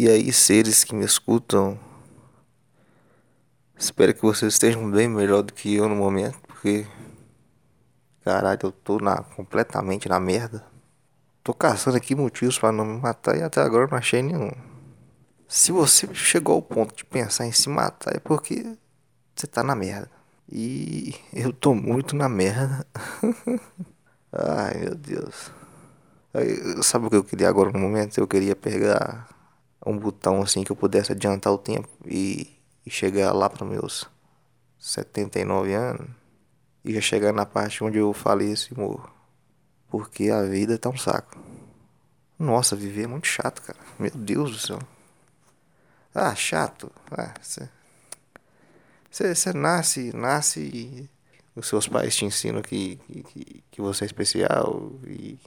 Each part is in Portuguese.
E aí, seres que me escutam, espero que vocês estejam bem melhor do que eu no momento, porque caralho, eu tô na, completamente na merda. Tô caçando aqui motivos para não me matar e até agora não achei nenhum. Se você chegou ao ponto de pensar em se matar é porque você tá na merda. E eu tô muito na merda. Ai meu Deus. Sabe o que eu queria agora no momento? Eu queria pegar um botão assim que eu pudesse adiantar o tempo e, e chegar lá para meus 79 anos e já chegar na parte onde eu faleço e morro. Porque a vida tá um saco. Nossa, viver é muito chato, cara. Meu Deus do céu. Ah, chato. Ah, você nasce, nasce e os seus pais te ensinam que, que, que você é especial e,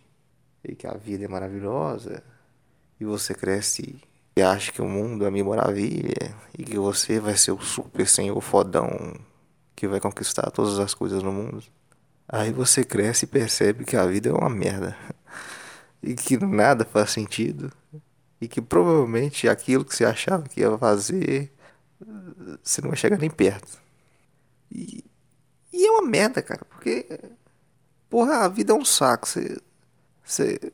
e que a vida é maravilhosa. E você cresce e acha que o mundo é mil maravilha e que você vai ser o super senhor fodão que vai conquistar todas as coisas no mundo. Aí você cresce e percebe que a vida é uma merda. E que nada faz sentido. E que provavelmente aquilo que você achava que ia fazer, você não vai chegar nem perto. E, e é uma merda, cara, porque. Porra, a vida é um saco. Você. Você.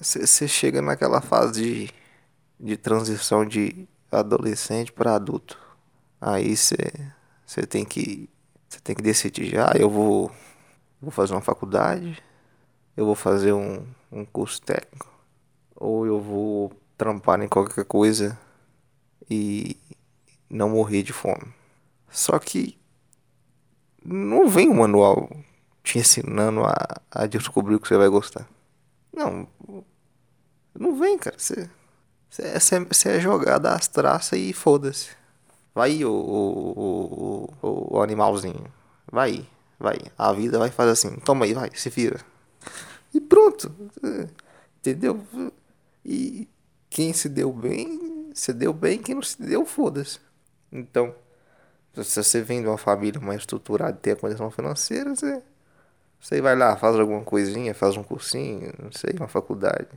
Você chega naquela fase de, de transição de adolescente para adulto. Aí você. Tem que. Você tem que decidir já, ah, eu vou. Vou fazer uma faculdade. Eu vou fazer um, um curso técnico. Ou eu vou trampar em qualquer coisa e não morrer de fome. Só que não vem um manual te ensinando a, a descobrir o que você vai gostar. Não. Não vem, cara. Você, você, você é jogado às traças e foda-se. Vai o, o, o, o, animalzinho. Vai, vai. A vida vai fazer assim. Toma aí, vai, se vira. E pronto. Entendeu? E quem se deu bem, se deu bem. Quem não se deu, foda-se. Então, se você vem de uma família mais estruturada e tem a condição financeira, você, você vai lá, faz alguma coisinha, faz um cursinho, não sei, uma faculdade.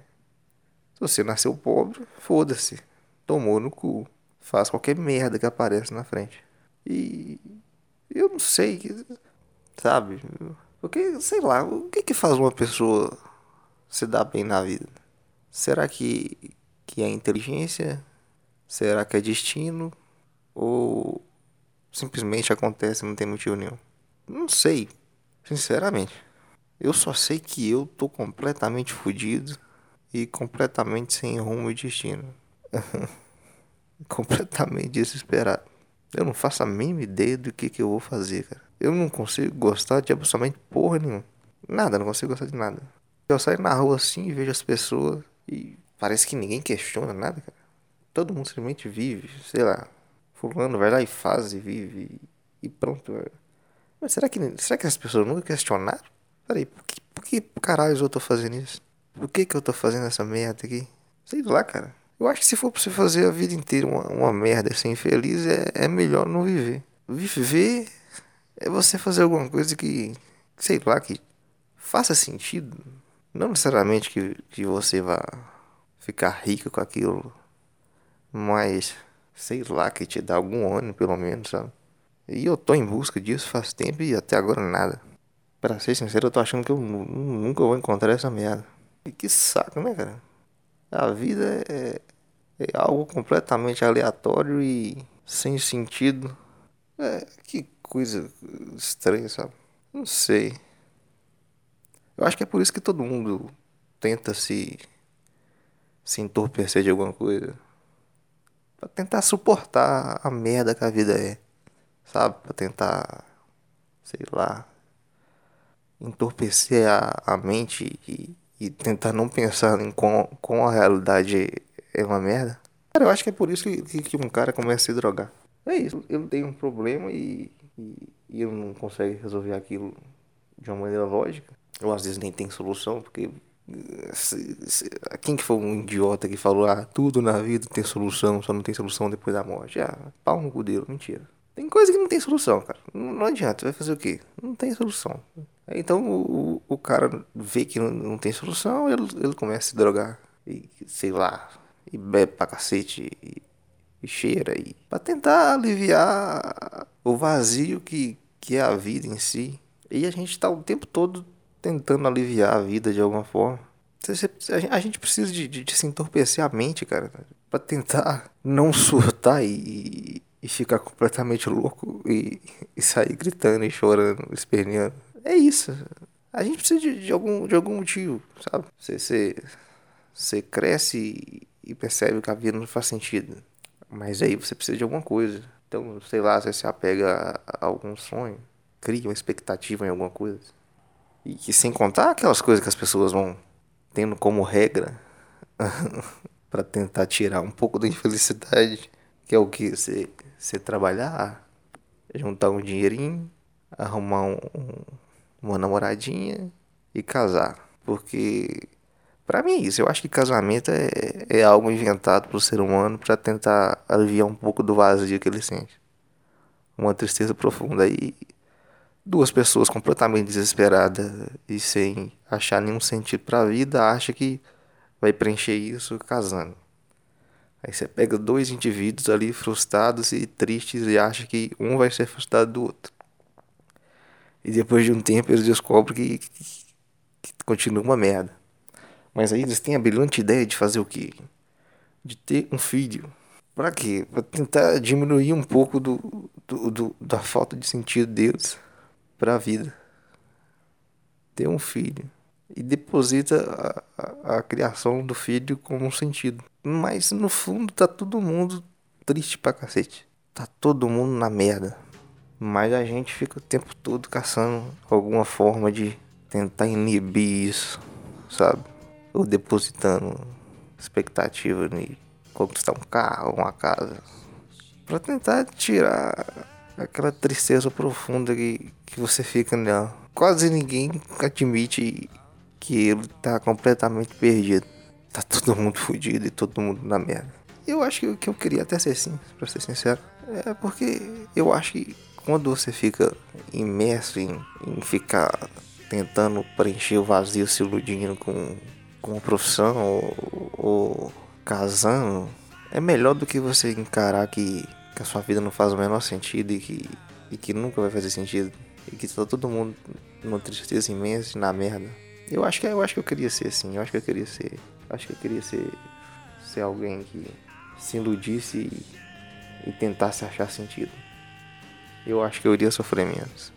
Se você nasceu pobre, foda-se. Tomou no cu. Faz qualquer merda que aparece na frente. E eu não sei, sabe? Porque, sei lá, o que que faz uma pessoa se dar bem na vida? Será que, que é inteligência? Será que é destino? Ou simplesmente acontece, não tem motivo nenhum? Não sei, sinceramente. Eu só sei que eu tô completamente fodido e completamente sem rumo e destino. completamente desesperado. Eu não faço a mínima ideia do que, que eu vou fazer, cara. Eu não consigo gostar de absolutamente porra nenhuma. Nada, não consigo gostar de nada. Eu saio na rua assim e vejo as pessoas e parece que ninguém questiona nada, cara. Todo mundo simplesmente vive, sei lá, Fulano vai lá e faz e vive e pronto. Mas será que, será que as pessoas nunca questionaram? Peraí, por que, por que caralho eu tô fazendo isso? Por que que eu tô fazendo essa merda aqui? Sei lá, cara. Eu acho que se for pra você fazer a vida inteira uma, uma merda ser infeliz, é, é melhor não viver. Viver é você fazer alguma coisa que, sei lá, que faça sentido. Não necessariamente que, que você vá ficar rico com aquilo, mas sei lá, que te dá algum ânimo pelo menos, sabe? E eu tô em busca disso faz tempo e até agora nada. Pra ser sincero, eu tô achando que eu nunca vou encontrar essa merda. E que saco, né, cara? A vida é, é algo completamente aleatório e sem sentido. É, que coisa estranha, sabe? Não sei. Eu acho que é por isso que todo mundo tenta se se entorpecer de alguma coisa para tentar suportar a merda que a vida é, sabe? Para tentar, sei lá, entorpecer a, a mente e, e tentar não pensar em com, com a realidade é uma merda. Cara, eu acho que é por isso que, que, um cara começa a se drogar. É isso, ele tem um problema e, e, e não consegue resolver aquilo de uma maneira lógica. Ou às vezes nem tem solução, porque quem que foi um idiota que falou, ah, tudo na vida tem solução, só não tem solução depois da morte? Ah, pau no cu dele, mentira. Tem coisa que não tem solução, cara. Não, não adianta, vai fazer o quê? Não tem solução. Então o, o cara vê que não, não tem solução, ele, ele começa a se drogar. E, sei lá. e bebe pra cacete e, e cheira e para tentar aliviar o vazio que, que é a vida em si. E a gente tá o tempo todo tentando aliviar a vida de alguma forma. A gente precisa de, de, de se entorpecer a mente, cara, para tentar não surtar e, e ficar completamente louco e, e, sair gritando e chorando, esperneando. É isso. A gente precisa de, de algum, de algum motivo, sabe? Você, você, você cresce e percebe que a vida não faz sentido. Mas aí você precisa de alguma coisa. Então, sei lá, você se apega a algum sonho, cria uma expectativa em alguma coisa. E que sem contar aquelas coisas que as pessoas vão tendo como regra para tentar tirar um pouco da infelicidade, que é o que você, você trabalhar, juntar um dinheirinho, arrumar um, uma namoradinha e casar. Porque para mim é isso, eu acho que casamento é, é algo inventado pelo ser humano para tentar aliviar um pouco do vazio que ele sente. Uma tristeza profunda e duas pessoas completamente desesperadas e sem achar nenhum sentido para a vida, acha que vai preencher isso casando. Aí você pega dois indivíduos ali frustrados e tristes e acha que um vai ser frustrado do outro. E depois de um tempo eles descobrem que, que, que continua uma merda. Mas aí eles têm a brilhante ideia de fazer o quê? De ter um filho. Pra quê? Pra tentar diminuir um pouco do, do, do da falta de sentido deles para a vida. Ter um filho. E deposita a, a, a, criação do filho como um sentido. Mas no fundo tá todo mundo triste pra cacete. Tá todo mundo na merda. Mas a gente fica o tempo todo caçando alguma forma de tentar inibir isso, sabe? Ou depositando expectativa em conquistar um carro, uma casa. Pra tentar tirar aquela tristeza profunda que, que você fica nela. Quase ninguém admite que ele tá completamente perdido. Tá todo mundo fudido e todo mundo na merda. Eu acho que, que eu queria até ser assim, pra ser sincero. É porque eu acho que quando você fica imerso em, em ficar tentando preencher o vazio, se iludindo com, com uma profissão ou, ou casando, é melhor do que você encarar que que a sua vida não faz o menor sentido e que, e que nunca vai fazer sentido. E que tá todo mundo numa tristeza imensa e na merda. Eu acho que eu acho que eu queria ser assim, eu acho que eu queria ser. Acho que eu queria ser, ser alguém que se iludisse e, e tentasse achar sentido. Eu acho que eu iria sofrer menos.